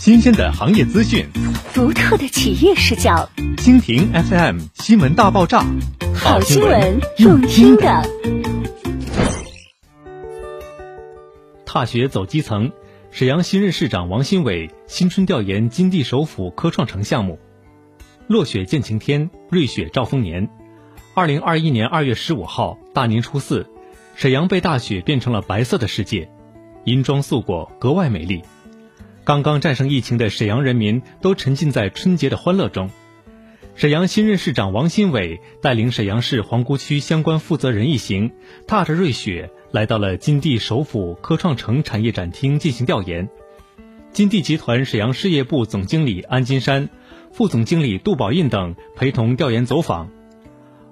新鲜的行业资讯，独特的企业视角。蜻蜓 FM 新闻大爆炸，好新闻，用听的。踏雪走基层，沈阳新任市长王新伟新春调研金地首府科创城项目。落雪见晴天，瑞雪兆丰年。二零二一年二月十五号，大年初四，沈阳被大雪变成了白色的世界，银装素裹，格外美丽。刚刚战胜疫情的沈阳人民都沉浸在春节的欢乐中。沈阳新任市长王新伟带领沈阳市皇姑区相关负责人一行，踏着瑞雪来到了金地首府科创城产业展厅进行调研。金地集团沈阳事业部总经理安金山、副总经理杜宝印等陪同调研走访。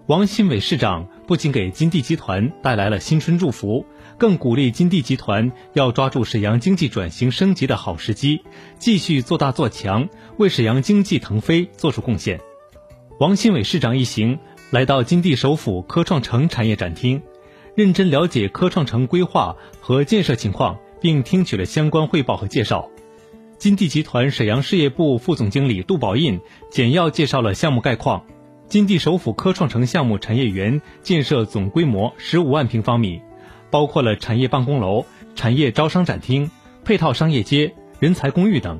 王新伟市长不仅给金地集团带来了新春祝福，更鼓励金地集团要抓住沈阳经济转型升级的好时机，继续做大做强，为沈阳经济腾飞做出贡献。王新伟市长一行来到金地首府科创城产业展厅，认真了解科创城规划和建设情况，并听取了相关汇报和介绍。金地集团沈阳事业部副总经理杜宝印简要介绍了项目概况。金地首府科创城项目产业园建设总规模十五万平方米，包括了产业办公楼、产业招商展厅、配套商业街、人才公寓等。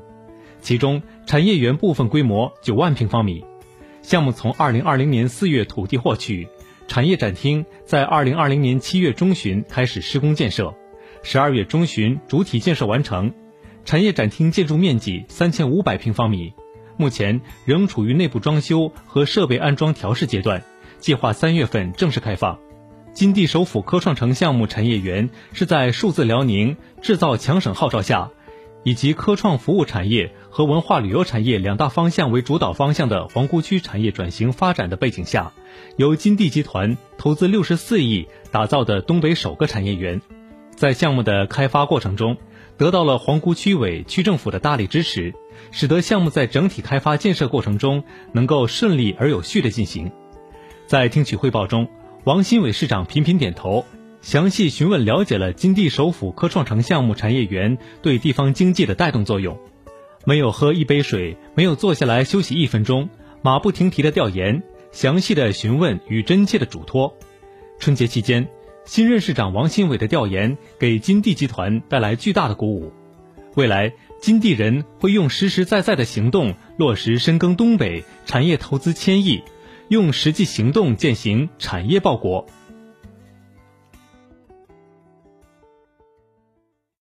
其中，产业园部分规模九万平方米。项目从二零二零年四月土地获取，产业展厅在二零二零年七月中旬开始施工建设，十二月中旬主体建设完成。产业展厅建筑面积三千五百平方米。目前仍处于内部装修和设备安装调试阶段，计划三月份正式开放。金地首府科创城项目产业园是在数字辽宁、制造强省号召下，以及科创服务产业和文化旅游产业两大方向为主导方向的皇姑区产业转型发展的背景下，由金地集团投资六十四亿打造的东北首个产业园。在项目的开发过程中，得到了皇姑区委区政府的大力支持。使得项目在整体开发建设过程中能够顺利而有序地进行。在听取汇报中，王新伟市长频频点头，详细询问了解了金地首府科创城项目产业园对地方经济的带动作用。没有喝一杯水，没有坐下来休息一分钟，马不停蹄的调研，详细的询问与真切的嘱托。春节期间，新任市长王新伟的调研给金地集团带来巨大的鼓舞。未来。金地人会用实实在在的行动落实深耕东北产业投资千亿，用实际行动践行产业报国。